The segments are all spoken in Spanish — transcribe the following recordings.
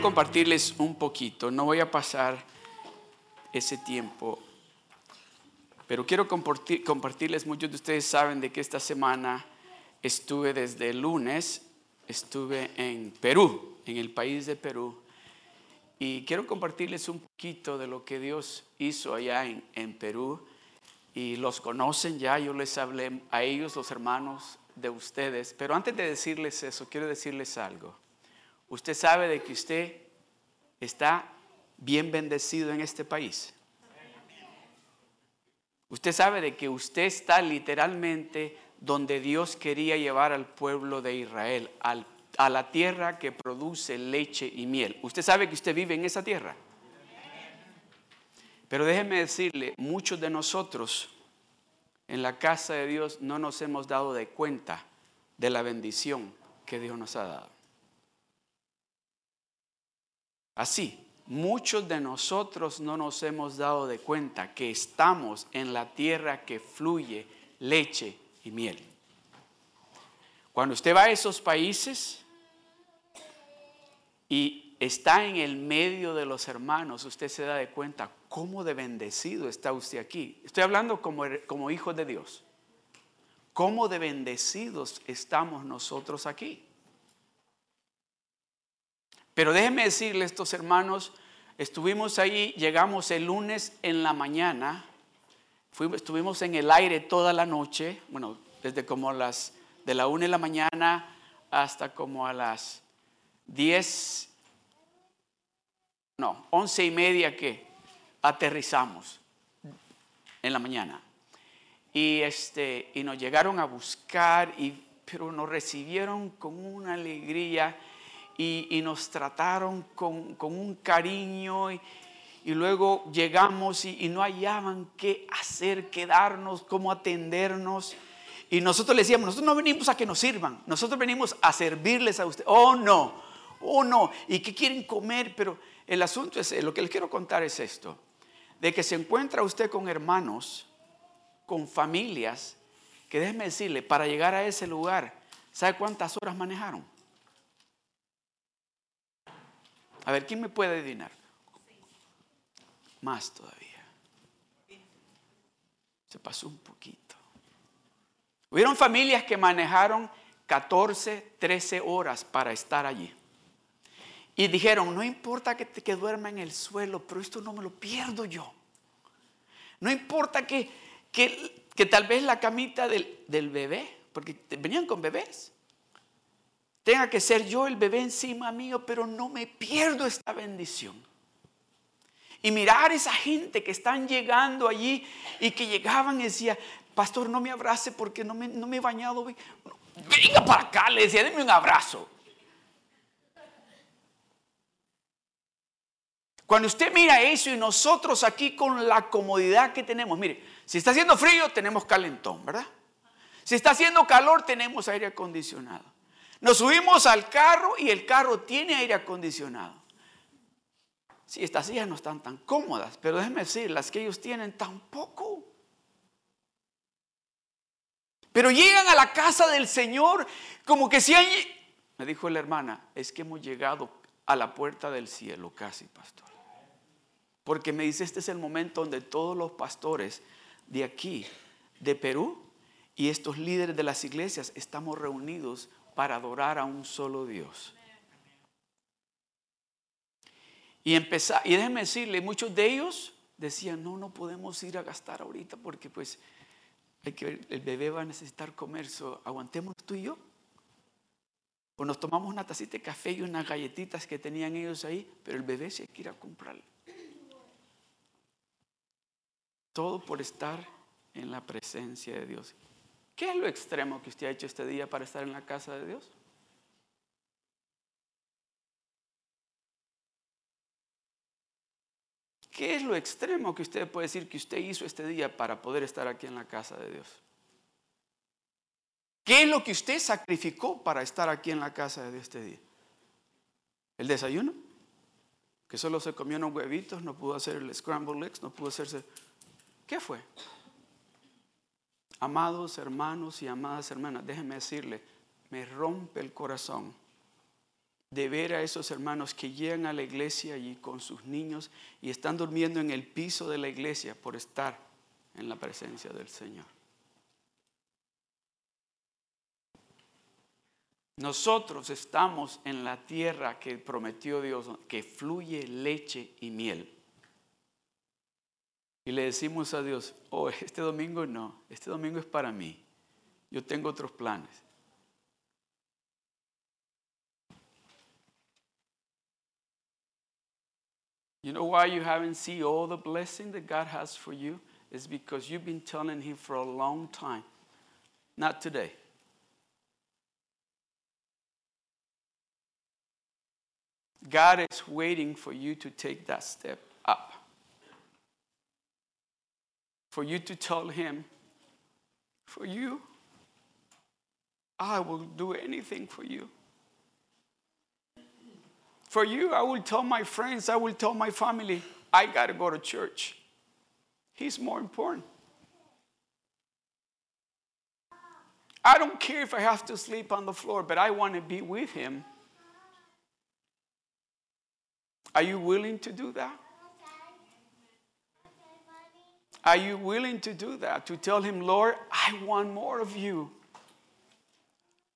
compartirles un poquito, no voy a pasar ese tiempo, pero quiero compartir, compartirles, muchos de ustedes saben de que esta semana estuve desde el lunes, estuve en Perú, en el país de Perú, y quiero compartirles un poquito de lo que Dios hizo allá en, en Perú, y los conocen ya, yo les hablé a ellos, los hermanos de ustedes, pero antes de decirles eso, quiero decirles algo. Usted sabe de que usted está bien bendecido en este país. Usted sabe de que usted está literalmente donde Dios quería llevar al pueblo de Israel, a la tierra que produce leche y miel. Usted sabe que usted vive en esa tierra. Pero déjeme decirle, muchos de nosotros en la casa de Dios no nos hemos dado de cuenta de la bendición que Dios nos ha dado. Así, muchos de nosotros no nos hemos dado de cuenta que estamos en la tierra que fluye leche y miel. Cuando usted va a esos países y está en el medio de los hermanos, usted se da de cuenta cómo de bendecido está usted aquí. Estoy hablando como, como hijo de Dios. ¿Cómo de bendecidos estamos nosotros aquí? Pero déjenme decirle estos hermanos, estuvimos ahí, llegamos el lunes en la mañana, estuvimos en el aire toda la noche, bueno, desde como las de la una de la mañana hasta como a las diez, no, once y media que aterrizamos en la mañana. Y, este, y nos llegaron a buscar, y, pero nos recibieron con una alegría y, nos trataron con, un cariño y, luego llegamos y, no hallaban qué hacer, qué darnos, cómo atendernos. Y nosotros le decíamos, nosotros no venimos a que nos sirvan, nosotros venimos a servirles a usted. Oh, no, oh, no. ¿Y qué quieren comer? Pero el asunto es, lo que les quiero contar es esto, de que se encuentra usted con hermanos, con familias, que déjeme decirle, para llegar a ese lugar, ¿sabe cuántas horas manejaron? A ver, ¿quién me puede adivinar? Más todavía. Se pasó un poquito. Hubieron familias que manejaron 14, 13 horas para estar allí. Y dijeron, no importa que, que duerma en el suelo, pero esto no me lo pierdo yo. No importa que, que, tal vez la camita del, del bebé, porque venían con bebés, tenga que ser yo el bebé encima mío, pero no me pierdo esta bendición. Y mirar esa gente que están llegando allí y que llegaban y decía, pastor, no me abrace porque no me, no me he bañado. Venga para acá, le decía, denme un abrazo. Cuando usted mira eso y nosotros aquí con la comodidad que tenemos, mire, si está haciendo frío tenemos calentón, ¿verdad? Si está haciendo calor tenemos aire acondicionado. Nos subimos al carro y el carro tiene aire acondicionado. Sí, estas sillas no están tan cómodas, pero déjenme decir, las que ellos tienen tampoco. Pero llegan a la casa del Señor como que si hay... Me dijo la hermana, es que hemos llegado a la puerta del cielo casi, pastor. Porque me dice, este es el momento donde todos los pastores de aquí, de Perú, y estos líderes de las iglesias estamos reunidos para adorar a un solo Dios. Y, empezar, y déjenme decirle, muchos de ellos decían, no, no podemos ir a gastar ahorita porque pues el bebé va a necesitar comer, aguantemos tú y yo. O nos tomamos una tacita de café y unas galletitas que tenían ellos ahí, pero el bebé se quiere comprar. Todo por estar en la presencia de Dios. ¿Qué es lo extremo que usted ha hecho este día para estar en la casa de Dios? ¿Qué es lo extremo que usted puede decir que usted hizo este día para poder estar aquí en la casa de Dios? ¿Qué es lo que usted sacrificó para estar aquí en la casa de Dios este día? ¿El desayuno? Que solo se comió unos huevitos, no pudo hacer el scrambled eggs, no pudo hacerse... ¿Qué fue? Amados hermanos y amadas hermanas, déjenme decirle, me rompe el corazón de ver a esos hermanos que llegan a la iglesia y con sus niños y están durmiendo en el piso de la iglesia por estar en la presencia del Señor. Nosotros estamos en la tierra que prometió Dios, que fluye leche y miel. Y le decimos a Dios, oh, este domingo no, este domingo es para mí. Yo tengo otros planes. You know why you haven't seen all the blessing that God has for you? It's because you've been telling Him for a long time. Not today. God is waiting for you to take that step up. For you to tell Him, for you, I will do anything for you. For you, I will tell my friends, I will tell my family, I got to go to church. He's more important. I don't care if I have to sleep on the floor, but I want to be with him are you willing to do that? Are you willing to do that? To tell him, Lord, I want more of you.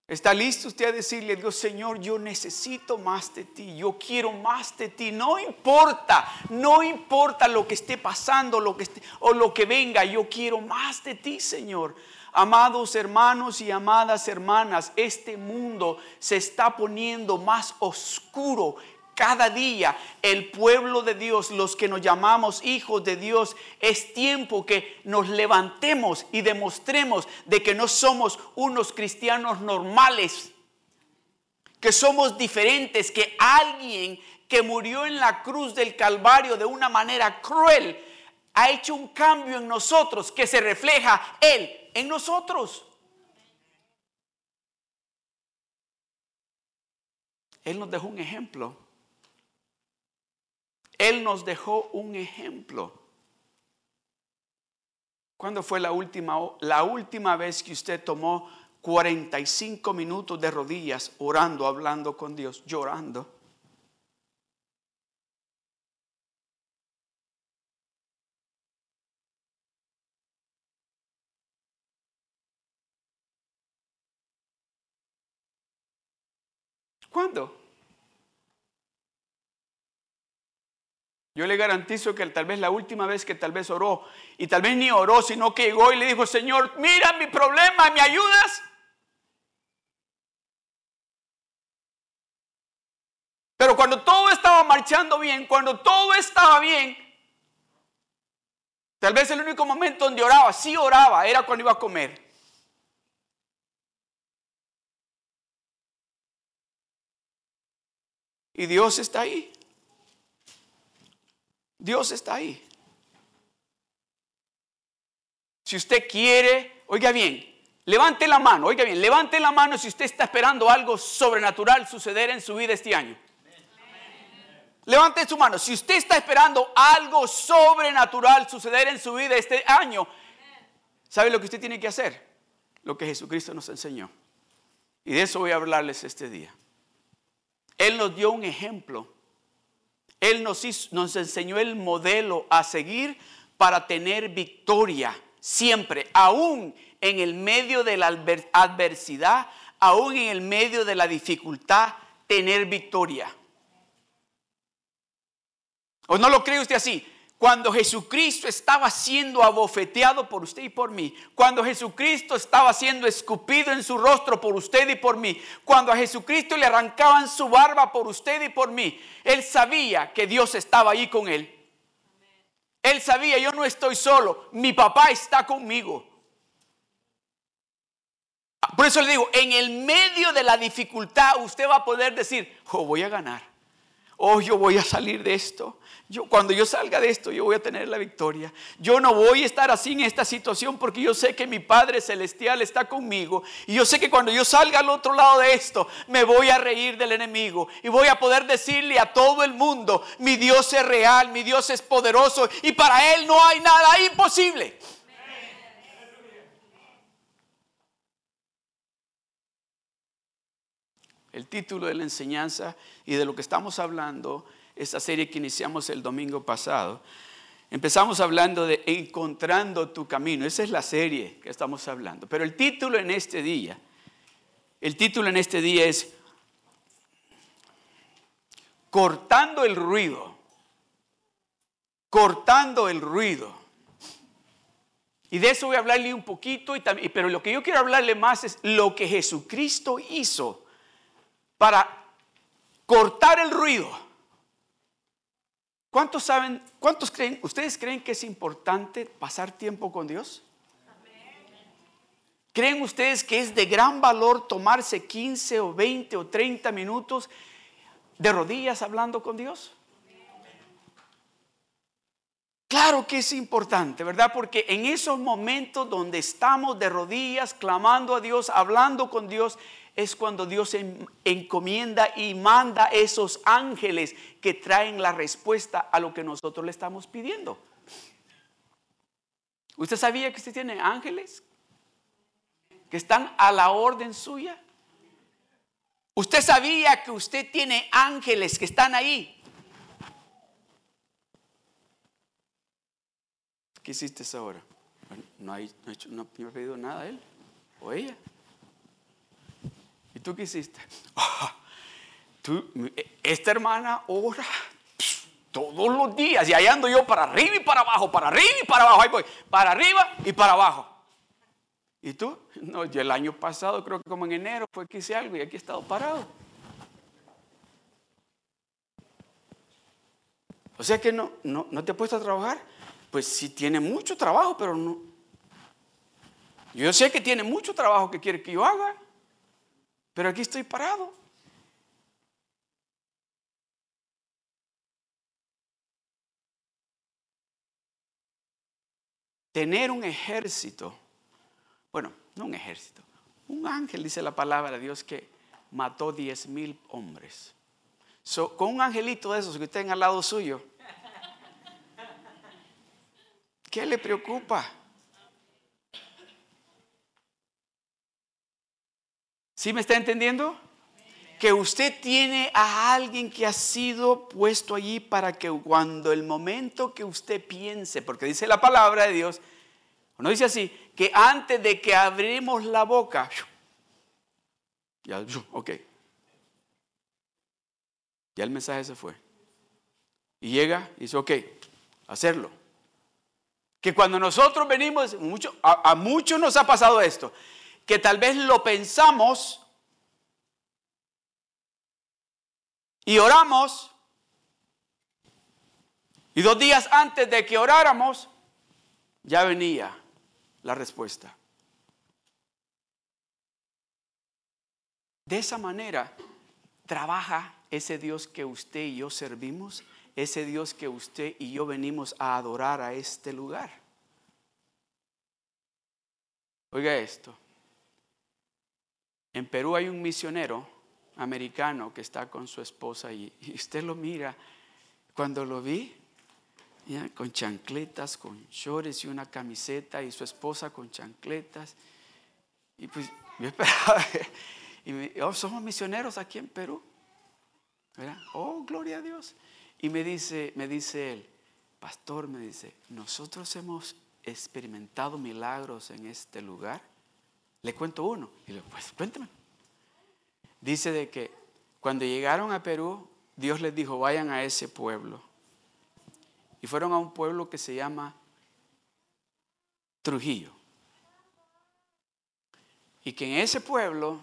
¿Está listo usted a decirle, Dios Señor, yo necesito más de ti, yo quiero más de ti? No importa, no importa lo que esté pasando lo que o lo que venga, yo quiero más de ti, Señor. Amados hermanos y amadas hermanas, este mundo se está poniendo más oscuro cada día el pueblo de Dios, los que nos llamamos hijos de Dios, es tiempo que nos levantemos y demostremos de que no somos unos cristianos normales, que somos diferentes, que alguien que murió en la cruz del Calvario de una manera cruel ha hecho un cambio en nosotros que se refleja Él en nosotros. Él nos dejó un ejemplo él nos dejó un ejemplo. ¿Cuándo fue la última, la última vez que usted tomó 45 minutos de rodillas orando, hablando con Dios, llorando? ¿Cuándo? Yo le garantizo que tal vez la última vez que tal vez oró, y tal vez ni oró, sino que llegó y le dijo, Señor, mira mi problema, ¿me ayudas? Pero cuando todo estaba marchando bien, cuando todo estaba bien, tal vez el único momento donde oraba, sí oraba, era cuando iba a comer. Y Dios está ahí. Dios está ahí. Si usted quiere, oiga bien, levante la mano, oiga bien, levante la mano si usted está esperando algo sobrenatural suceder en su vida este año. Levante su mano. Si usted está esperando algo sobrenatural suceder en su vida este año, ¿sabe lo que usted tiene que hacer? Lo que Jesucristo nos enseñó. Y de eso voy a hablarles este día. Él nos dio un ejemplo él nos, nos enseñó el modelo a seguir para tener victoria siempre, aún en el medio de la adversidad, aún en el medio de la dificultad, tener victoria. ¿O no lo cree usted así? Cuando Jesucristo estaba siendo abofeteado por usted y por mí, cuando Jesucristo estaba siendo escupido en su rostro por usted y por mí, cuando a Jesucristo le arrancaban su barba por usted y por mí, él sabía que Dios estaba ahí con él. Él sabía, yo no estoy solo, mi papá está conmigo. Por eso le digo, en el medio de la dificultad usted va a poder decir, oh, voy a ganar, oh, yo voy a salir de esto, yo, cuando yo salga de esto, yo voy a tener la victoria. Yo no voy a estar así en esta situación porque yo sé que mi Padre Celestial está conmigo. Y yo sé que cuando yo salga al otro lado de esto, me voy a reír del enemigo. Y voy a poder decirle a todo el mundo, mi Dios es real, mi Dios es poderoso. Y para Él no hay nada imposible. El título de la enseñanza y de lo que estamos hablando, esta serie que iniciamos el domingo pasado, empezamos hablando de encontrando tu camino. Esa es la serie que estamos hablando. Pero el título en este día, el título en este día es Cortando el ruido. Cortando el ruido. Y de eso voy a hablarle un poquito, y pero lo que yo quiero hablarle más es lo que Jesucristo hizo para cortar el ruido. ¿Cuántos saben, cuántos creen, ustedes creen que es importante pasar tiempo con Dios? ¿Creen ustedes que es de gran valor tomarse 15 o 20 o 30 minutos de rodillas hablando con Dios? Claro que es importante, ¿verdad? Porque en esos momentos donde estamos de rodillas, clamando a Dios, hablando con Dios, es cuando Dios encomienda y manda esos ángeles que traen la respuesta a lo que nosotros le estamos pidiendo. ¿Usted sabía que usted tiene ángeles que están a la orden suya? ¿Usted sabía que usted tiene ángeles que están ahí ¿Qué hiciste ahora? No, hay, hecho, no, pedido nada él o ella. ¿Y tú qué hiciste? tú, esta hermana ora todos los días y ahí ando yo para arriba y para abajo, para arriba y para abajo, ahí voy, para arriba y para abajo. ¿Y tú? No, yo el año pasado, creo que como en enero, fue que hice algo y aquí he estado parado. O sea que no, no, no te he puesto a trabajar pues sí tiene mucho trabajo, pero no. Yo sé que tiene mucho trabajo que quiere que yo haga, pero aquí estoy parado. Tener un ejército, bueno, no un ejército, un ángel, dice la palabra de Dios, que mató 10 mil hombres. con un angelito de esos que estén al lado suyo, ¿Qué le preocupa? ¿Sí me está entendiendo? Que usted tiene a alguien que ha sido puesto allí para que cuando el momento que usted piense, porque dice la palabra de Dios, no dice así, que antes de que abrimos la boca, ya, ok, ya el mensaje se fue. Y llega y dice, ok, hacerlo. Que cuando nosotros venimos, mucho, a, muchos nos ha pasado esto, que tal vez lo pensamos y oramos, y dos días antes de que oráramos, ya venía la respuesta. De esa manera trabaja ese Dios que usted y yo servimos ese Dios que usted y yo venimos a adorar a este lugar. Oiga esto. En Perú hay un misionero americano que está con su esposa y, usted lo mira. Cuando lo vi, con chancletas, con shorts y una camiseta y su esposa con chancletas. Y pues yo esperaba, y me, oh, somos misioneros aquí en Perú. Oh, gloria a Dios. Y me dice, me dice él, pastor, me dice, nosotros hemos experimentado milagros en este lugar. Le cuento uno. Y le pues cuéntame. Dice de que cuando llegaron a Perú, Dios les dijo, vayan a ese pueblo. Y fueron a un pueblo que se llama Trujillo. Y que en ese pueblo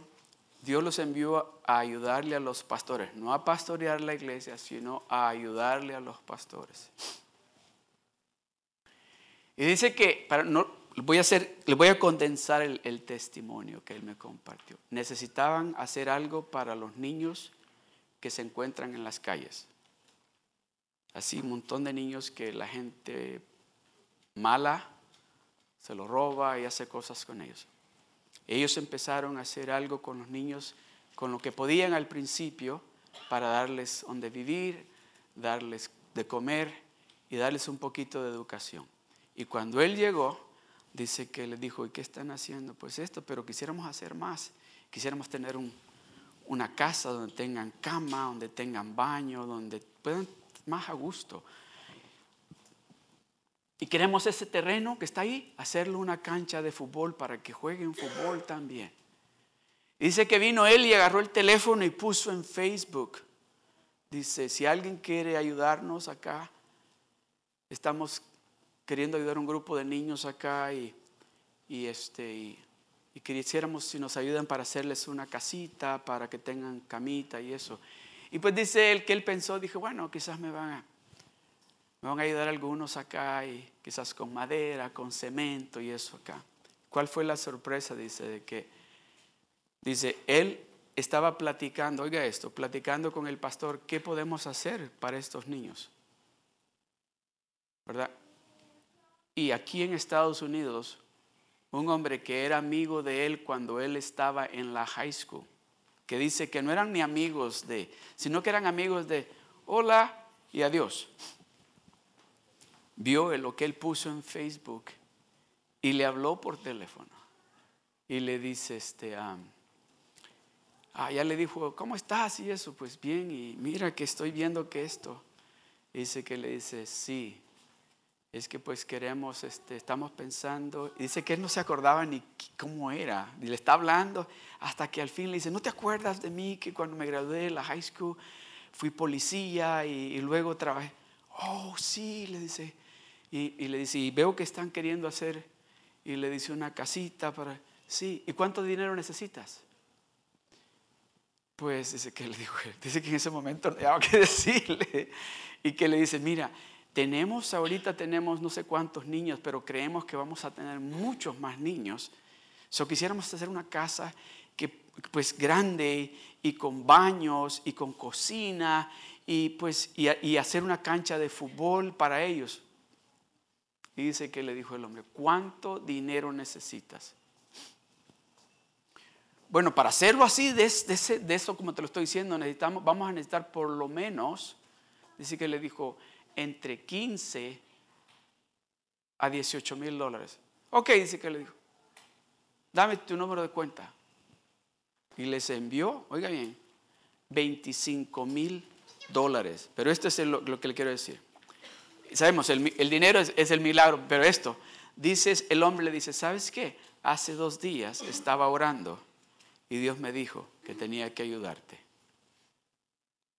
Dios los envió a ayudarle a los pastores, no a pastorear la iglesia, sino a ayudarle a los pastores. Y dice que, para, no, voy a hacer, le voy a condensar el, el testimonio que él me compartió. Necesitaban hacer algo para los niños que se encuentran en las calles. Así un montón de niños que la gente mala se los roba y hace cosas con ellos. Ellos empezaron a hacer algo con los niños, con lo que podían al principio, para darles donde vivir, darles de comer y darles un poquito de educación. Y cuando él llegó, dice que le dijo, ¿y qué están haciendo? Pues esto, pero quisiéramos hacer más. Quisiéramos tener un, una casa donde tengan cama, donde tengan baño, donde puedan más a gusto. Y queremos ese terreno que está ahí, hacerlo una cancha de fútbol para que jueguen fútbol también. dice que vino él y agarró el teléfono y puso en Facebook. Dice, si alguien quiere ayudarnos acá, estamos queriendo ayudar a un grupo de niños acá y, y este, y, y quisiéramos si nos ayudan para hacerles una casita, para que tengan camita y eso. Y pues dice él que él pensó, dije, bueno, quizás me van a me van a ayudar algunos acá y quizás con madera, con cemento y eso acá. ¿Cuál fue la sorpresa? Dice de que, dice, él estaba platicando, oiga esto, platicando con el pastor, ¿qué podemos hacer para estos niños? ¿Verdad? Y aquí en Estados Unidos, un hombre que era amigo de él cuando él estaba en la high school, que dice que no eran ni amigos de, sino que eran amigos de hola y adiós vio lo que él puso en Facebook y le habló por teléfono. Y le dice, este, ah, ya le dijo, ¿cómo estás? Y eso, pues bien, y mira que estoy viendo que esto. dice que le dice, sí, es que pues queremos, este, estamos pensando. Y dice que él no se acordaba ni cómo era. Y le está hablando hasta que al fin le dice, ¿no te acuerdas de mí que cuando me gradué de la high school fui policía y, luego trabajé? Oh, sí, le dice, y, le dice, y veo que están queriendo hacer, y le dice una casita para, sí, ¿y cuánto dinero necesitas? Pues dice que le dijo, dice que en ese momento no había que decirle, y que le dice, mira, tenemos ahorita, tenemos no sé cuántos niños, pero creemos que vamos a tener muchos más niños. So quisiéramos hacer una casa que pues grande y con baños y con cocina y pues y hacer una cancha de fútbol para ellos. Y dice que le dijo el hombre, ¿cuánto dinero necesitas? Bueno, para hacerlo así, de, eso como te lo estoy diciendo, necesitamos, vamos a necesitar por lo menos, dice que le dijo, entre 15 a 18 mil dólares. Ok, dice que le dijo, dame tu número de cuenta. Y les envió, oiga bien, 25 mil dólares. Pero esto es lo que le quiero decir sabemos, el, dinero es, el milagro, pero esto, dices, el hombre le dice, ¿sabes qué? Hace dos días estaba orando y Dios me dijo que tenía que ayudarte.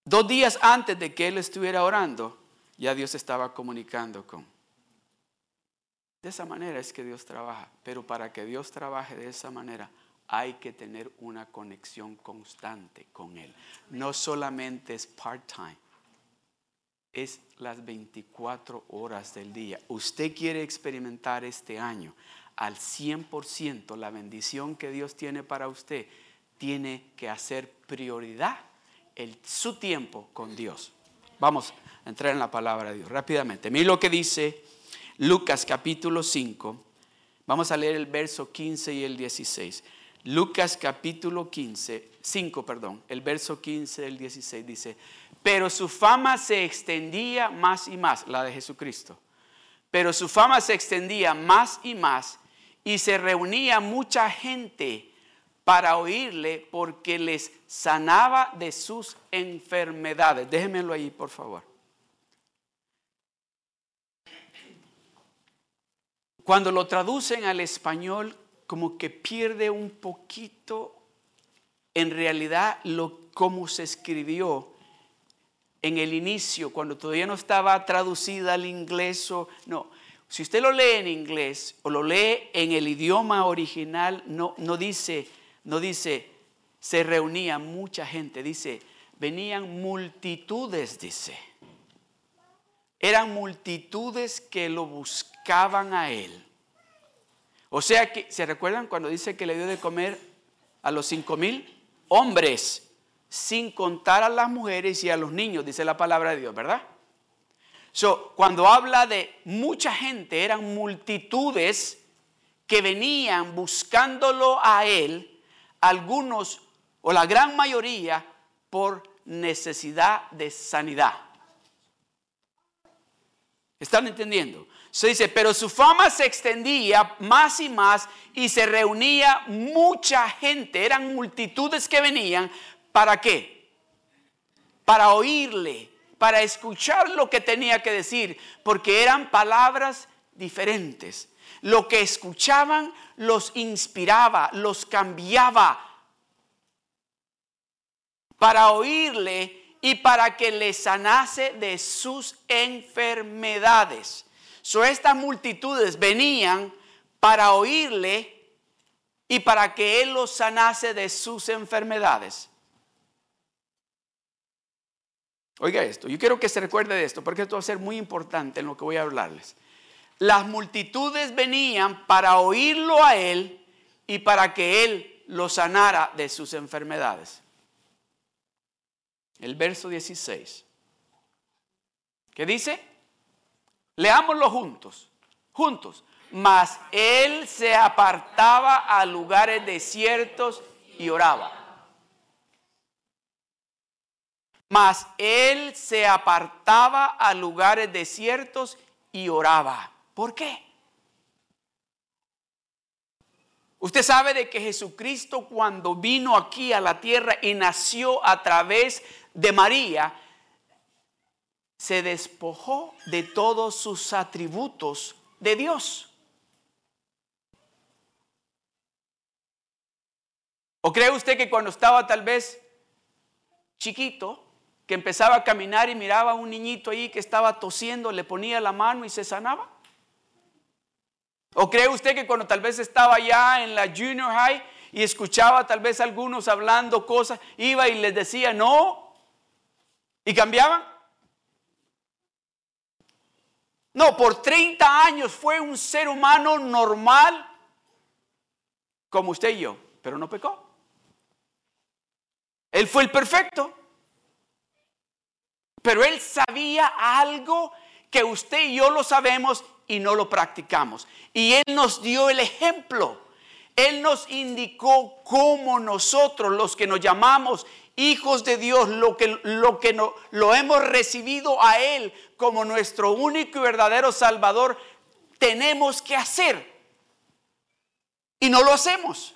Dos días antes de que él estuviera orando, ya Dios estaba comunicando con. De esa manera es que Dios trabaja, pero para que Dios trabaje de esa manera hay que tener una conexión constante con Él. No solamente es part-time es las 24 horas del día. Usted quiere experimentar este año al 100% la bendición que Dios tiene para usted, tiene que hacer prioridad el, su tiempo con Dios. Vamos a entrar en la palabra de Dios rápidamente. Mira lo que dice Lucas capítulo 5. Vamos a leer el verso 15 y el 16. Lucas capítulo 15, 5, perdón, el verso 15 del 16 dice, pero su fama se extendía más y más, la de Jesucristo. Pero su fama se extendía más y más y se reunía mucha gente para oírle porque les sanaba de sus enfermedades. Déjenmelo ahí, por favor. Cuando lo traducen al español, como que pierde un poquito en realidad lo cómo se escribió en el inicio, cuando todavía no estaba traducida al inglés no. Si usted lo lee en inglés o lo lee en el idioma original, no, no dice, no dice, se reunía mucha gente, dice, venían multitudes, dice. Eran multitudes que lo buscaban a él. O sea que, ¿se recuerdan cuando dice que le dio de comer a los cinco mil hombres? sin contar a las mujeres y a los niños, dice la palabra de Dios, ¿verdad? So, cuando habla de mucha gente, eran multitudes que venían buscándolo a él, algunos o la gran mayoría por necesidad de sanidad. ¿Están entendiendo? Se dice, pero su fama se extendía más y más y se reunía mucha gente, eran multitudes que venían ¿Para qué? Para oírle, para escuchar lo que tenía que decir, porque eran palabras diferentes. Lo que escuchaban los inspiraba, los cambiaba para oírle y para que le sanase de sus enfermedades. So estas multitudes venían para oírle y para que él los sanase de sus enfermedades. Oiga esto, yo quiero que se recuerde de esto, porque esto va a ser muy importante en lo que voy a hablarles. Las multitudes venían para oírlo a él y para que él los sanara de sus enfermedades. El verso 16. ¿Qué dice? Leámoslo juntos, juntos. Mas él se apartaba a lugares desiertos y oraba. Mas él se apartaba a lugares desiertos y oraba. ¿Por qué? Usted sabe de que Jesucristo cuando vino aquí a la tierra y nació a través de María, se despojó de todos sus atributos de Dios. ¿O cree usted que cuando estaba tal vez chiquito, que empezaba a caminar y miraba a un niñito ahí que estaba tosiendo, le ponía la mano y se sanaba? ¿O cree usted que cuando tal vez estaba ya en la junior high y escuchaba tal vez algunos hablando cosas, iba y les decía no y cambiaban? No, por 30 años fue un ser humano normal como usted y yo, pero no pecó. Él fue el perfecto. Pero él sabía algo que usted y yo lo sabemos y no lo practicamos. Y él nos dio el ejemplo. Él nos indicó cómo nosotros, los que nos llamamos hijos de Dios, lo que, lo, que no, lo hemos recibido a Él como nuestro único y verdadero Salvador, tenemos que hacer. Y no lo hacemos.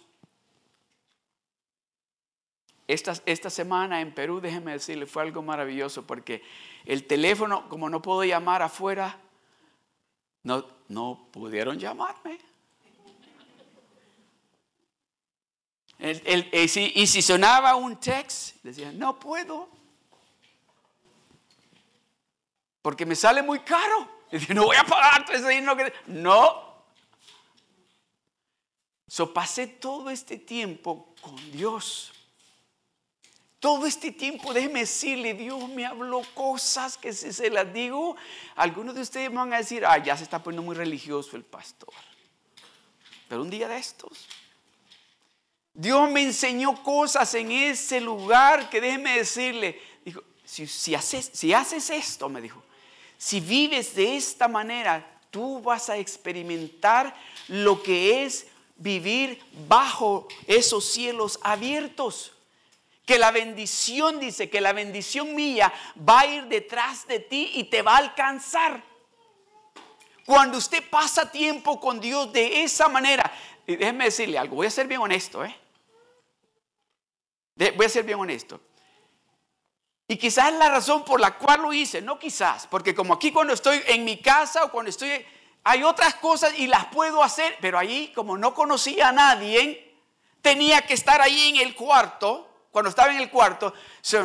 Esta, esta semana en Perú, déjeme decirle, fue algo maravilloso porque el teléfono, como no puedo llamar afuera, no, no pudieron llamarme. y, si, sonaba un text, decía, no puedo. Porque me sale muy caro. No voy a pagar No. So pasé todo este tiempo con Dios. Todo este tiempo, déjeme decirle, Dios me habló cosas que si se las digo, algunos de ustedes van a decir, ah, ya se está poniendo muy religioso el pastor. Pero un día de estos, Dios me enseñó cosas en ese lugar que déjeme decirle, dijo, si, haces, si haces esto, me dijo, si vives de esta manera, tú vas a experimentar lo que es vivir bajo esos cielos abiertos. Que la bendición, dice, que la bendición mía va a ir detrás de ti y te va a alcanzar. Cuando usted pasa tiempo con Dios de esa manera, déjeme decirle algo, voy a ser bien honesto, ¿eh? voy a ser bien honesto. Y quizás es la razón por la cual lo hice, no quizás, porque como aquí cuando estoy en mi casa o cuando estoy, hay otras cosas y las puedo hacer, pero allí como no conocía a nadie, tenía que estar ahí en el cuarto, cuando estaba en el cuarto,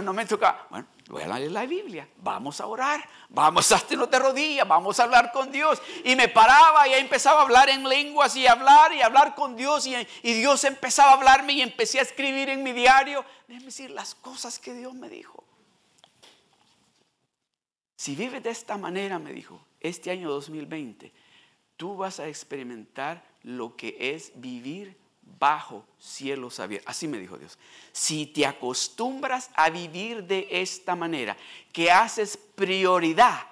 no me tocaba, bueno, voy a leer la Biblia, vamos a orar, vamos a hacernos de rodillas, vamos a hablar con Dios. Y me paraba y empezaba a hablar en lenguas y hablar y hablar con Dios. Y, y Dios empezaba a hablarme y empecé a escribir en mi diario, déjeme decir las cosas que Dios me dijo. Si vives de esta manera, me dijo, este año 2020, tú vas a experimentar lo que es vivir bajo cielos abiertos. Así me dijo Dios. Si te acostumbras a vivir de esta manera, que haces prioridad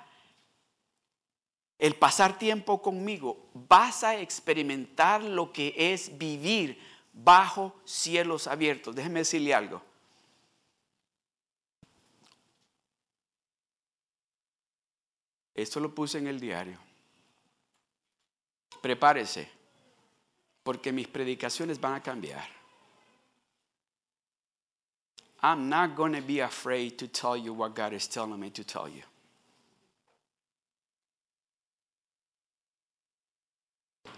el pasar tiempo conmigo, vas a experimentar lo que es vivir bajo cielos abiertos. Déjeme decirle algo. Esto lo puse en el diario. Prepárese porque mis predicaciones van a cambiar. I'm not going to be afraid to tell you what God is telling me to tell you.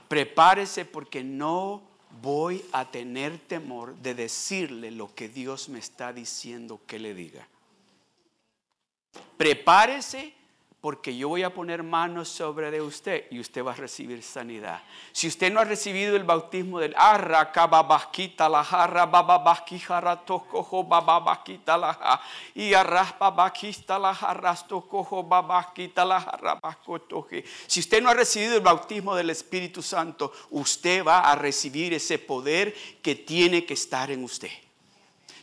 Prepárese porque no voy a tener temor de decirle lo que Dios me está diciendo que le diga. Prepárese porque yo voy a poner manos sobre de usted y usted va a recibir sanidad. Si usted no ha recibido el bautismo del arra, babasquita la jarra, bababasquijara tocojo, bababasquita la jarra, y arras babasquita la jarra, tocojo, babasquita la jarra, bascotoje. Si usted no ha recibido el bautismo del Espíritu Santo, usted va a recibir ese poder que tiene que estar en usted.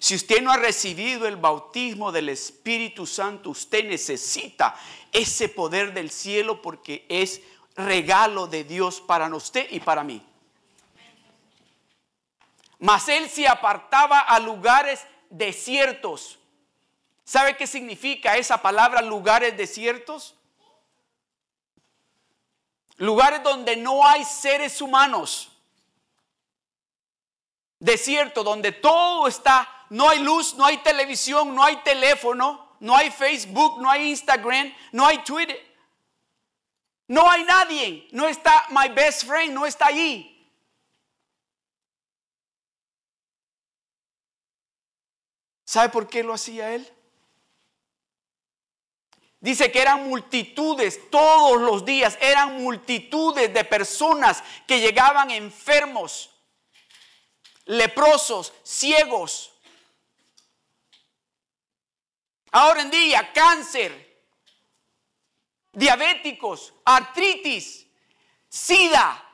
Si usted no ha recibido el bautismo del Espíritu Santo, usted necesita ese poder del cielo porque es regalo de Dios para usted y para mí. Mas él se apartaba a lugares desiertos. ¿Sabe qué significa esa palabra lugares desiertos? Lugares donde no hay seres humanos. Desierto, donde todo está no hay luz, no hay televisión, no hay teléfono, no hay Facebook, no hay Instagram, no hay Twitter. No hay nadie, no está my best friend, no está allí. ¿Sabe por qué lo hacía él? Dice que eran multitudes todos los días, eran multitudes de personas que llegaban enfermos, leprosos, ciegos, Ahora en día, cáncer, diabéticos, artritis, sida.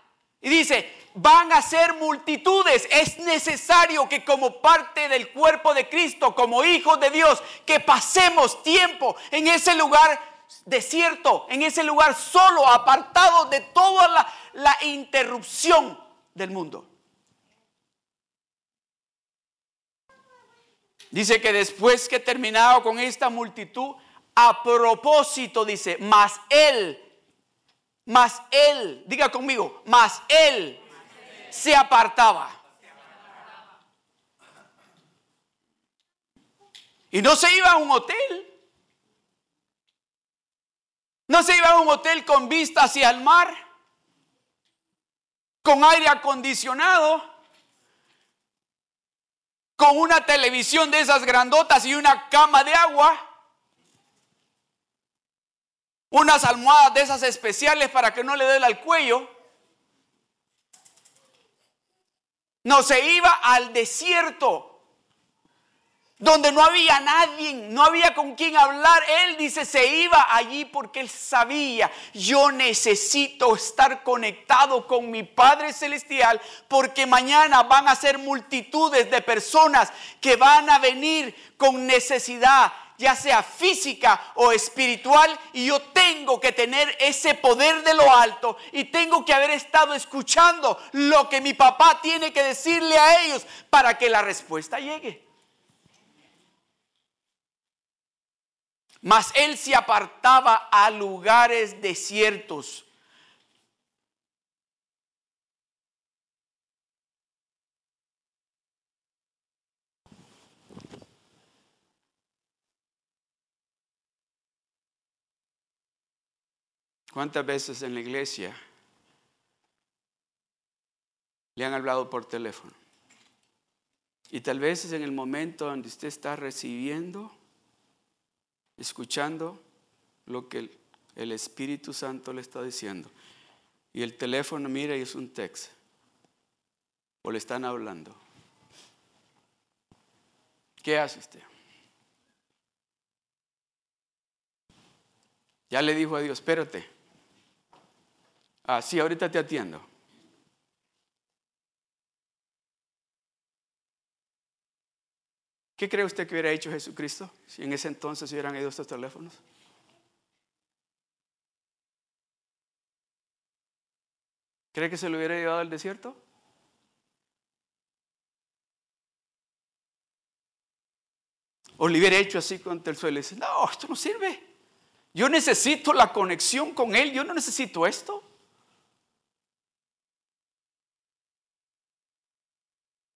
Y dice, van a ser multitudes. Es necesario que como parte del cuerpo de Cristo, como hijos de Dios, que pasemos tiempo en ese lugar desierto, en ese lugar solo, apartado de toda la, la interrupción del mundo. Dice que después que terminado con esta multitud, a propósito dice, más él, más él, diga conmigo, más él se apartaba. Y no se iba a un hotel. No se iba a un hotel con vista hacia el mar, con aire acondicionado con una televisión de esas grandotas y una cama de agua, unas almohadas de esas especiales para que no le dé al cuello. No se iba al desierto donde no había nadie, no había con quien hablar. Él dice, se iba allí porque él sabía, yo necesito estar conectado con mi Padre Celestial porque mañana van a ser multitudes de personas que van a venir con necesidad ya sea física o espiritual, y yo tengo que tener ese poder de lo alto y tengo que haber estado escuchando lo que mi papá tiene que decirle a ellos para que la respuesta llegue. Mas él se apartaba a lugares desiertos. ¿Cuántas veces en la iglesia le han hablado por teléfono? Y tal vez es en el momento donde usted está recibiendo escuchando lo que el, Espíritu Santo le está diciendo. Y el teléfono mira y es un text. O le están hablando. ¿Qué hace usted? Ya le dijo a Dios, espérate. Ah, sí, ahorita te atiendo. ¿Qué cree usted que hubiera hecho Jesucristo si en ese entonces hubieran ido estos teléfonos? ¿Cree que se lo hubiera llevado al desierto? O le hubiera hecho así contra el suelo y dice, no, esto no sirve. Yo necesito la conexión con Él, yo no necesito esto.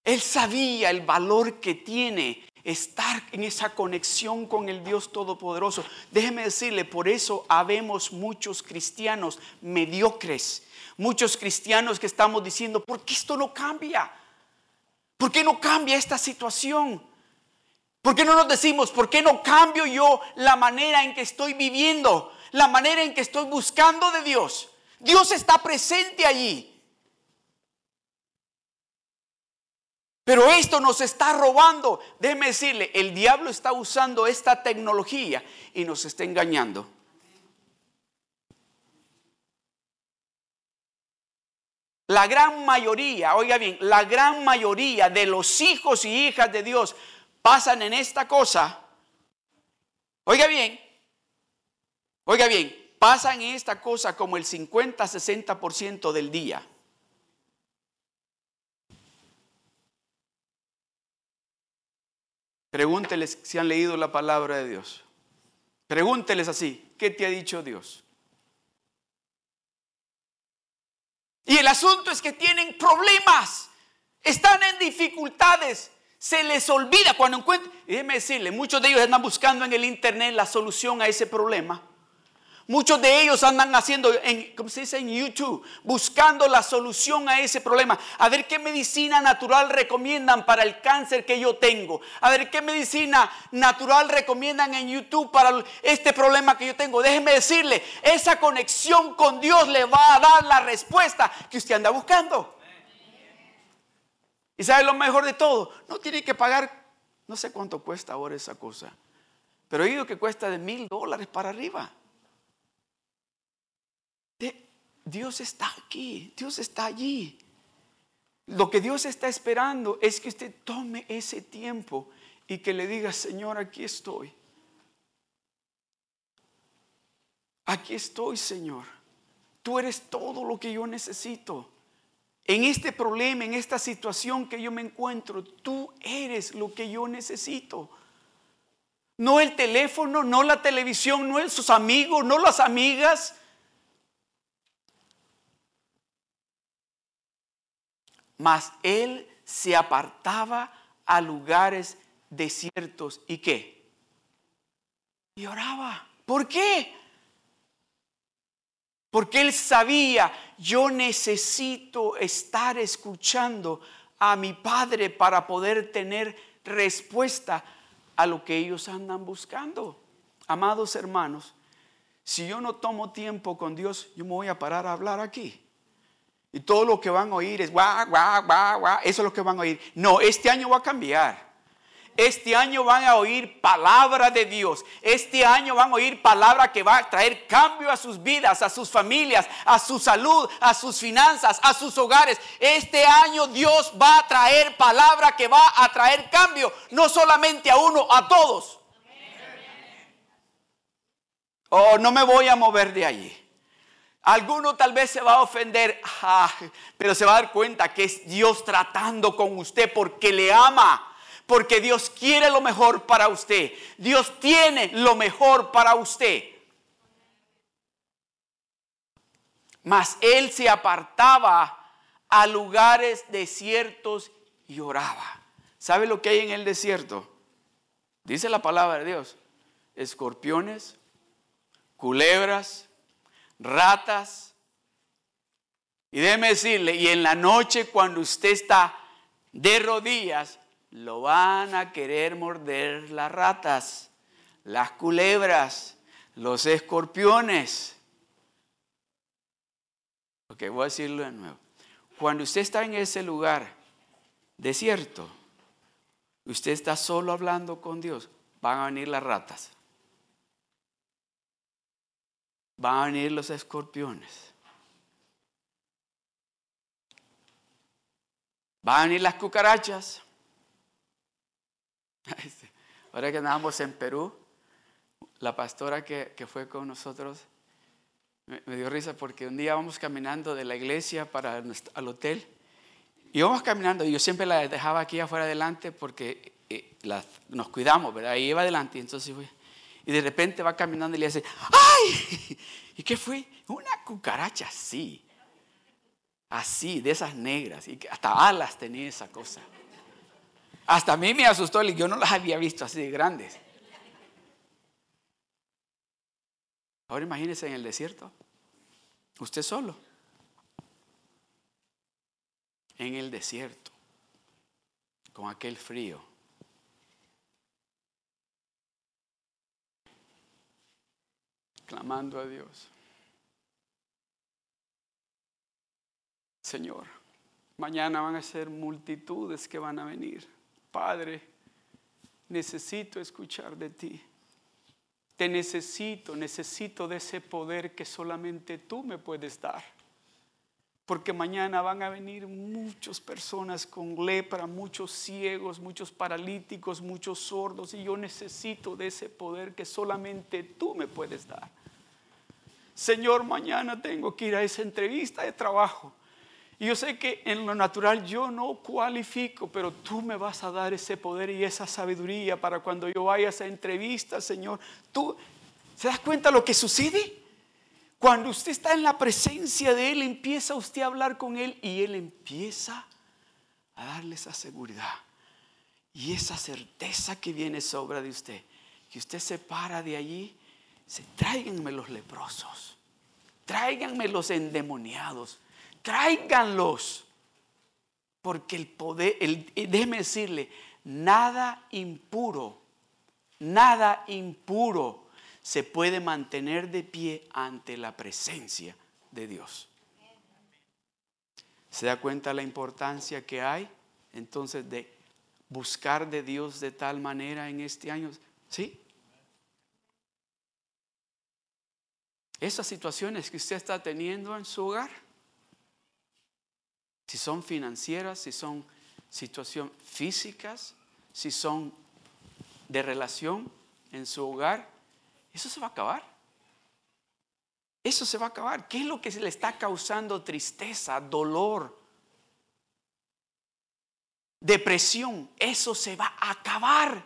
Él sabía el valor que tiene estar en esa conexión con el Dios Todopoderoso. Déjeme decirle, por eso habemos muchos cristianos mediocres, muchos cristianos que estamos diciendo, ¿por qué esto no cambia? ¿Por qué no cambia esta situación? ¿Por qué no nos decimos, por qué no cambio yo la manera en que estoy viviendo, la manera en que estoy buscando de Dios? Dios está presente allí. Pero esto nos está robando. Déjeme decirle, el diablo está usando esta tecnología y nos está engañando. La gran mayoría, oiga bien, la gran mayoría de los hijos y hijas de Dios pasan en esta cosa. Oiga bien, oiga bien, pasan en esta cosa como el 50-60% del día. Pregúnteles si han leído la palabra de Dios. Pregúnteles así, ¿qué te ha dicho Dios? Y el asunto es que tienen problemas, están en dificultades, se les olvida cuando encuentran. déjeme decirle, muchos de ellos andan buscando en el internet la solución a ese problema. Muchos de ellos andan haciendo, en, ¿cómo se dice? En YouTube, buscando la solución a ese problema. A ver qué medicina natural recomiendan para el cáncer que yo tengo. A ver qué medicina natural recomiendan en YouTube para este problema que yo tengo. Déjeme decirle, esa conexión con Dios le va a dar la respuesta que usted anda buscando. Y sabe lo mejor de todo, no tiene que pagar, no sé cuánto cuesta ahora esa cosa, pero oído que cuesta de mil dólares para arriba. Dios está aquí, Dios está allí. Lo que Dios está esperando es que usted tome ese tiempo y que le diga, Señor, aquí estoy. Aquí estoy, Señor. Tú eres todo lo que yo necesito. En este problema, en esta situación que yo me encuentro, tú eres lo que yo necesito. No el teléfono, no la televisión, no sus amigos, no las amigas, Mas él se apartaba a lugares desiertos. ¿Y qué? Y oraba. ¿Por qué? Porque él sabía, yo necesito estar escuchando a mi padre para poder tener respuesta a lo que ellos andan buscando. Amados hermanos, si yo no tomo tiempo con Dios, yo me voy a parar a hablar aquí. Y todo lo que van a oír es guau, guau, guau, guau. Eso es lo que van a oír. No, este año va a cambiar. Este año van a oír palabra de Dios. Este año van a oír palabra que va a traer cambio a sus vidas, a sus familias, a su salud, a sus finanzas, a sus hogares. Este año Dios va a traer palabra que va a traer cambio, no solamente a uno, a todos. Oh, no me voy a mover de allí. Alguno tal vez se va a ofender, pero se va a dar cuenta que es Dios tratando con usted porque le ama, porque Dios quiere lo mejor para usted. Dios tiene lo mejor para usted. Mas él se apartaba a lugares desiertos y oraba. ¿Sabe lo que hay en el desierto? Dice la palabra de Dios. Escorpiones, culebras, ratas. Y déjeme decirle, y en la noche cuando usted está de rodillas, lo van a querer morder las ratas, las culebras, los escorpiones. Ok, voy a decirlo de nuevo. Cuando usted está en ese lugar desierto, usted está solo hablando con Dios, van a venir las ratas. Van a venir los escorpiones. Van a venir las cucarachas. Ahora que andábamos en Perú, la pastora que, fue con nosotros me, dio risa porque un día vamos caminando de la iglesia para al hotel y vamos caminando y yo siempre la dejaba aquí afuera adelante porque eh, nos cuidamos, ¿verdad? Y iba adelante y entonces fui y de repente va caminando y le dice, ¡ay! ¿Y qué fue? Una cucaracha así, así, de esas negras, y hasta alas tenía esa cosa. Hasta a mí me asustó, yo no las había visto así de grandes. Ahora imagínese en el desierto, usted solo, en el desierto, con aquel frío. Clamando a Dios. Señor, mañana van a ser multitudes que van a venir. Padre, necesito escuchar de ti. Te necesito, necesito de ese poder que solamente tú me puedes dar. Porque mañana van a venir muchas personas con lepra, muchos ciegos, muchos paralíticos, muchos sordos. Y yo necesito de ese poder que solamente tú me puedes dar. Señor, mañana tengo que ir a esa entrevista de trabajo. Y yo sé que en lo natural yo no cualifico, pero tú me vas a dar ese poder y esa sabiduría para cuando yo vaya a esa entrevista, Señor. ¿Tú se das cuenta lo que sucede? Cuando usted está en la presencia de Él, empieza usted a hablar con Él y Él empieza a darle esa seguridad y esa certeza que viene sobre de usted. Que usted se para de allí Dice, tráiganme los leprosos, tráiganme los endemoniados, tráiganlos. Porque el poder, déjeme decirle, nada impuro, nada impuro se puede mantener de pie ante la presencia de Dios. ¿Se da cuenta la importancia que hay entonces de buscar de Dios de tal manera en este año? ¿Sí? Esas situaciones que usted está teniendo en su hogar, si son financieras, si son situaciones físicas, si son de relación en su hogar, eso se va a acabar. Eso se va a acabar. ¿Qué es lo que le está causando tristeza, dolor, depresión? Eso se va a acabar.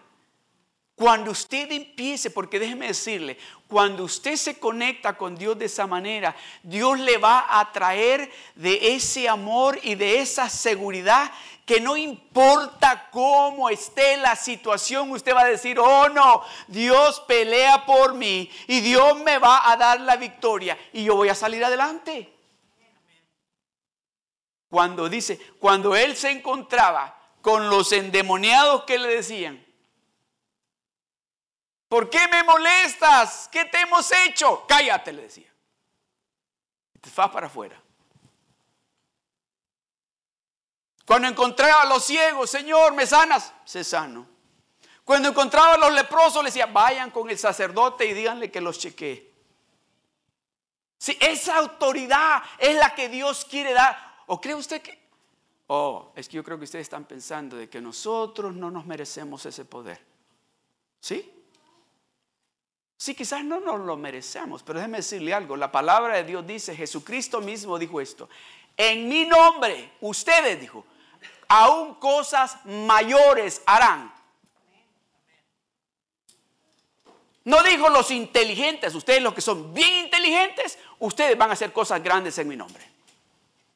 Cuando usted empiece, porque déjeme decirle, cuando usted se conecta con Dios de esa manera, Dios le va a traer de ese amor y de esa seguridad que no importa cómo esté la situación, usted va a decir, oh no, Dios pelea por mí y Dios me va a dar la victoria y yo voy a salir adelante. Cuando dice, cuando él se encontraba con los endemoniados que le decían, ¿Por qué me molestas? ¿Qué te hemos hecho? Cállate, le decía. te vas para afuera. Cuando encontraba a los ciegos, Señor, ¿me sanas? Se sano. Cuando encontraba a los leprosos, le decía, vayan con el sacerdote y díganle que los chequee. Si esa autoridad es la que Dios quiere dar. ¿O cree usted que? Oh, es que yo creo que ustedes están pensando de que nosotros no nos merecemos ese poder. ¿Sí? Sí, quizás no nos lo merecemos, pero déjeme decirle algo. La palabra de Dios dice, Jesucristo mismo dijo esto. En mi nombre, ustedes, dijo, aún cosas mayores harán. No dijo los inteligentes, ustedes los que son bien inteligentes, ustedes van a hacer cosas grandes en mi nombre.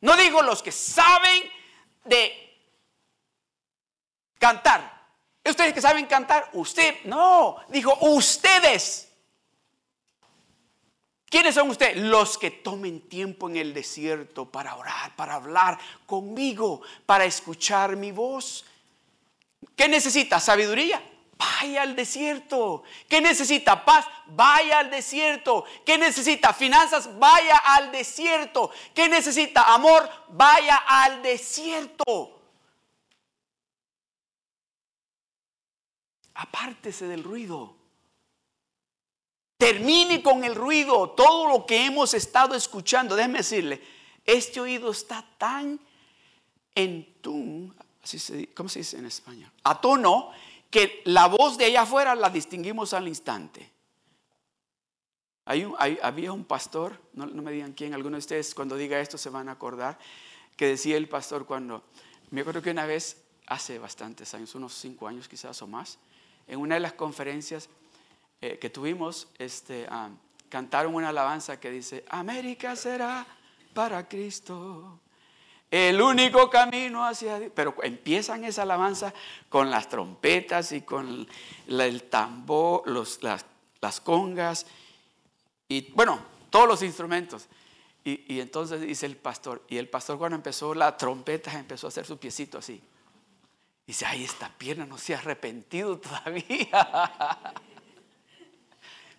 No dijo los que saben de cantar. Ustedes que saben cantar, usted, no, dijo ustedes. ¿Quiénes son ustedes? Los que tomen tiempo en el desierto para orar, para hablar conmigo, para escuchar mi voz. ¿Qué necesita? Sabiduría. Vaya al desierto. ¿Qué necesita? Paz. Vaya al desierto. ¿Qué necesita? Finanzas. Vaya al desierto. ¿Qué necesita? Amor. Vaya al desierto. Apártese del ruido. Termine con el ruido, todo lo que hemos estado escuchando. Déjeme decirle, este oído está tan en tune, ¿cómo se dice en español? A tono, que la voz de allá afuera la distinguimos al instante. Había un pastor, no, me digan quién, algunos de ustedes cuando diga esto se van a acordar, que decía el pastor cuando, me acuerdo que una vez, hace bastantes años, unos cinco años quizás o más, en una de las conferencias, eh, que tuvimos, este, cantaron una alabanza que dice, América será para Cristo, El único camino hacia Dios. Pero empiezan esa alabanza con las trompetas y con el tambor, los, las, las congas y bueno, todos los instrumentos. Y, entonces dice el pastor, y el pastor cuando empezó la trompeta empezó a hacer su piecito así. Dice, ay, esta pierna no se ha arrepentido todavía.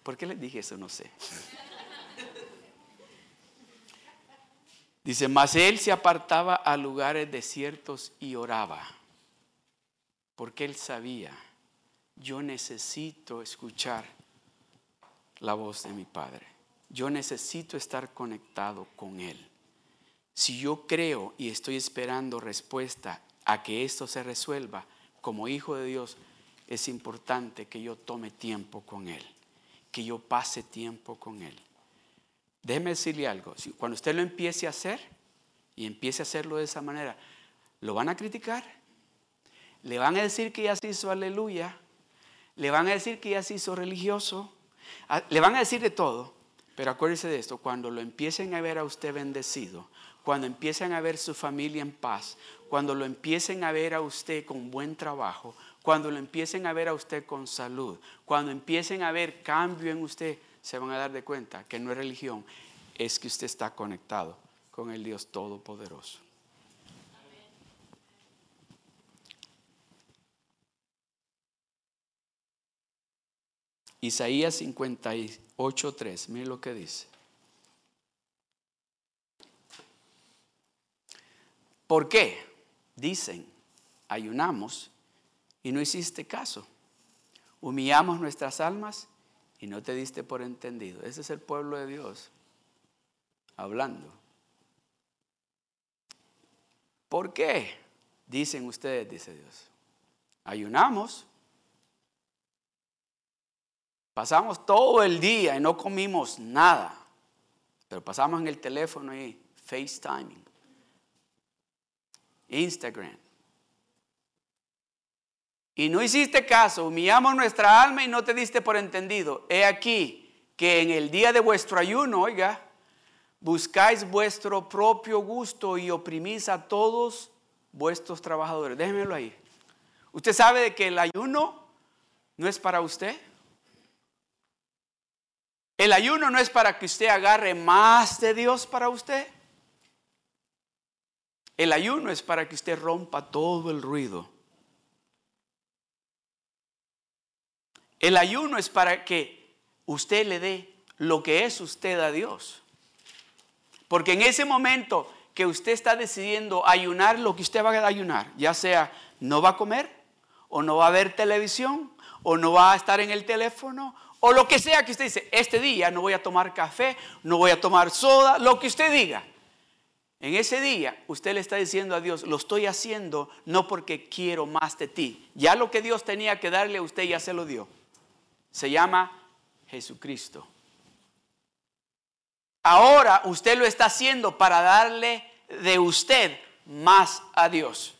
¿Por qué les dije eso? No sé. Dice, mas él se apartaba a lugares desiertos y oraba, porque él sabía, yo necesito escuchar la voz de mi Padre. Yo necesito estar conectado con Él. Si yo creo y estoy esperando respuesta a que esto se resuelva, como hijo de Dios, es importante que yo tome tiempo con Él, que yo pase tiempo con Él. Déjeme decirle algo, cuando usted lo empiece a hacer y empiece a hacerlo de esa manera, ¿lo van a criticar? ¿Le van a decir que ya se hizo aleluya? ¿Le van a decir que ya se hizo religioso? Ah, ¿Le van a decir de todo? Pero acuérdese de esto, cuando lo empiecen a ver a usted bendecido, cuando empiecen a ver su familia en paz, cuando lo empiecen a ver a usted con buen trabajo, cuando lo empiecen a ver a usted con salud, cuando empiecen a ver cambio en usted, se van a dar de cuenta que no es religión, es que usted está conectado con el Dios Todopoderoso. Isaías 58.3, mire lo que dice. ¿Por qué? Dicen, ayunamos y no hiciste caso. Humillamos nuestras almas y no te diste por entendido. Ese es el pueblo de Dios hablando. ¿Por qué? Dicen ustedes, dice Dios. Ayunamos Pasamos todo el día y no comimos nada, pero pasamos en el teléfono y FaceTiming, Instagram. Y no hiciste caso, humillamos nuestra alma y no te diste por entendido. He aquí que en el día de vuestro ayuno, oiga, buscáis vuestro propio gusto y oprimís a todos vuestros trabajadores. Déjenmelo ahí. Usted sabe de que el ayuno no es para usted. El ayuno no es para que usted agarre más de Dios para usted. El ayuno es para que usted rompa todo el ruido. El ayuno es para que usted le dé lo que es usted a Dios. Porque en ese momento que usted está decidiendo ayunar lo que usted va a ayunar, ya sea no va a comer, o no va a ver televisión, o no va a estar en el teléfono, o lo que sea que usted dice, este día no voy a tomar café, no voy a tomar soda, lo que usted diga. En ese día usted le está diciendo a Dios, lo estoy haciendo no porque quiero más de ti. Ya lo que Dios tenía que darle a usted ya se lo dio. Se llama Jesucristo. Ahora usted lo está haciendo para darle de usted más a Dios.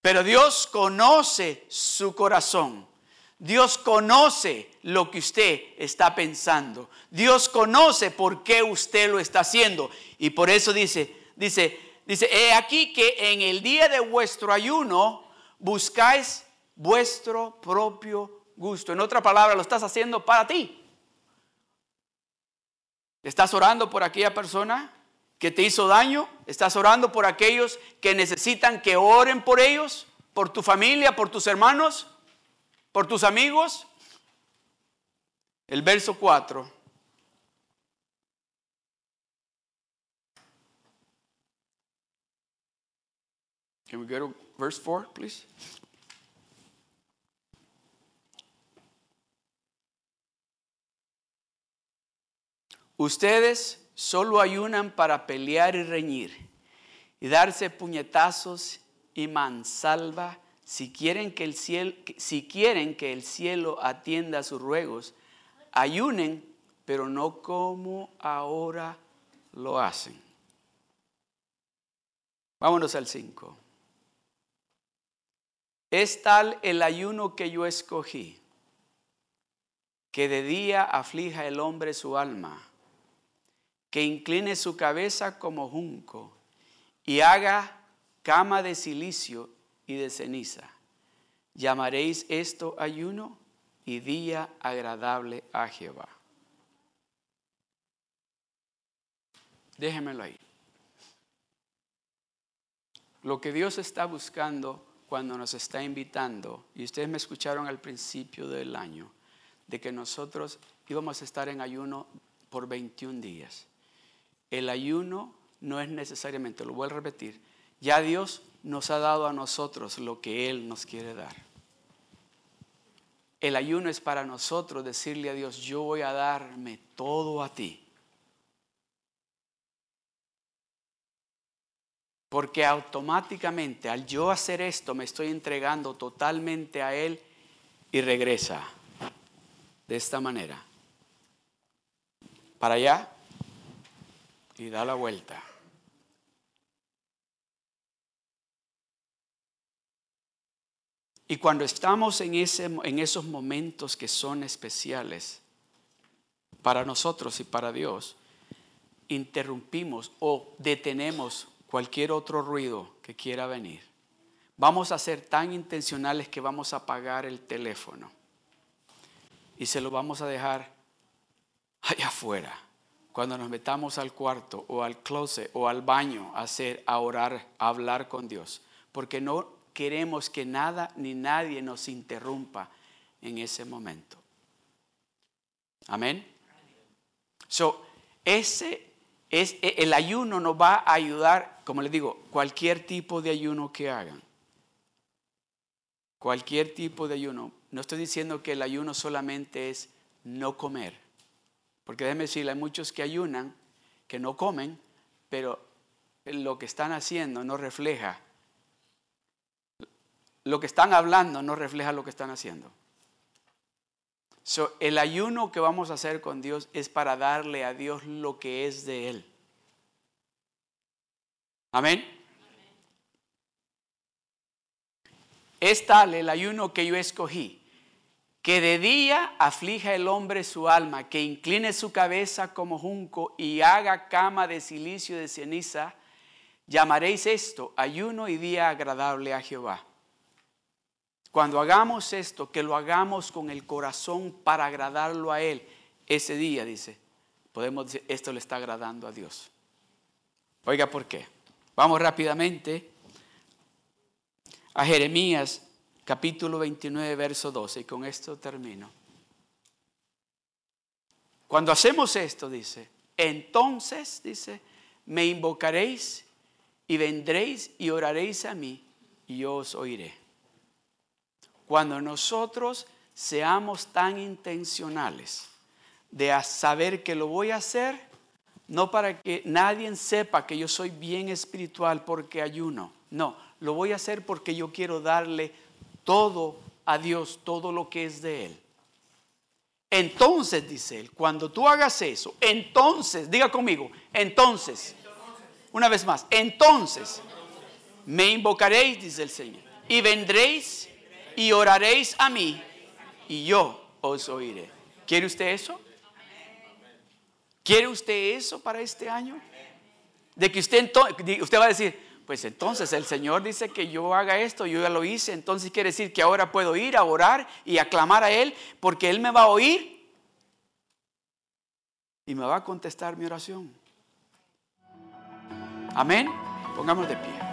Pero Dios conoce su corazón. Dios conoce lo que usted está pensando. Dios conoce por qué usted lo está haciendo. Y por eso dice, dice, dice, he aquí que en el día de vuestro ayuno buscáis vuestro propio gusto. En otra palabra, lo estás haciendo para ti. ¿Estás orando por aquella persona que te hizo daño? ¿Estás orando por aquellos que necesitan que oren por ellos? ¿Por tu familia? ¿Por tus hermanos? por tus amigos. El verso 4. Can we go to verse 4, please? Ustedes solo ayunan para pelear y reñir y darse puñetazos y mansalva si quieren que el cielo, si quieren que el cielo atienda a sus ruegos, ayunen, pero no como ahora lo hacen. Vámonos al 5. Es tal el ayuno que yo escogí, que de día aflija el hombre su alma, que incline su cabeza como junco y haga cama de silicio y de ceniza. Llamaréis esto ayuno y día agradable a Jehová. Déjenmelo ahí. Lo que Dios está buscando cuando nos está invitando, y ustedes me escucharon al principio del año, de que nosotros íbamos a estar en ayuno por 21 días. El ayuno no es necesariamente, lo voy a repetir, ya Dios nos ha dado a nosotros lo que Él nos quiere dar. El ayuno es para nosotros decirle a Dios, yo voy a darme todo a ti. Porque automáticamente al yo hacer esto me estoy entregando totalmente a Él y regresa de esta manera. Para allá y da la vuelta. Y cuando estamos en, ese, en esos momentos que son especiales para nosotros y para Dios, interrumpimos o detenemos cualquier otro ruido que quiera venir. Vamos a ser tan intencionales que vamos a apagar el teléfono y se lo vamos a dejar allá afuera. Cuando nos metamos al cuarto o al closet o al baño a hacer, a orar, a hablar con Dios, porque no queremos que nada ni nadie nos interrumpa en ese momento. Amén. So, ese es e, el ayuno nos va a ayudar, como les digo, cualquier tipo de ayuno que hagan. Cualquier tipo de ayuno. No estoy diciendo que el ayuno solamente es no comer. Porque déjenme decirle, hay muchos que ayunan, que no comen, pero lo que están haciendo no refleja lo que están hablando no refleja lo que están haciendo. el ayuno que vamos a hacer con Dios es para darle a Dios lo que es de Él. Amén. Es tal el ayuno que yo escogí, que de día aflija el hombre su alma, que incline su cabeza como junco y haga cama de silicio de ceniza. Llamaréis esto ayuno y día agradable a Jehová. Cuando hagamos esto, que lo hagamos con el corazón para agradarlo a Él, ese día, dice, podemos decir, esto le está agradando a Dios. Oiga, ¿por qué? Vamos rápidamente a Jeremías capítulo 29, verso 12, y con esto termino. Cuando hacemos esto, dice, entonces, dice, me invocaréis y vendréis y oraréis a mí y yo os oiré. Cuando nosotros seamos tan intencionales de saber que lo voy a hacer, no para que nadie sepa que yo soy bien espiritual porque ayuno, no, lo voy a hacer porque yo quiero darle todo a Dios, todo lo que es de Él. Entonces, dice Él, cuando tú hagas eso, entonces, diga conmigo, entonces, una vez más, entonces, me invocaréis, dice el Señor, y vendréis y oraréis a mí y yo os oiré. ¿Quiere usted eso? ¿Quiere usted eso para este año? De que usted, usted va a decir, pues entonces el Señor dice que yo haga esto, yo ya lo hice, entonces quiere decir que ahora puedo ir a orar y a clamar a Él porque Él me va a oír y me va a contestar mi oración. Amén. Pongamos de pie.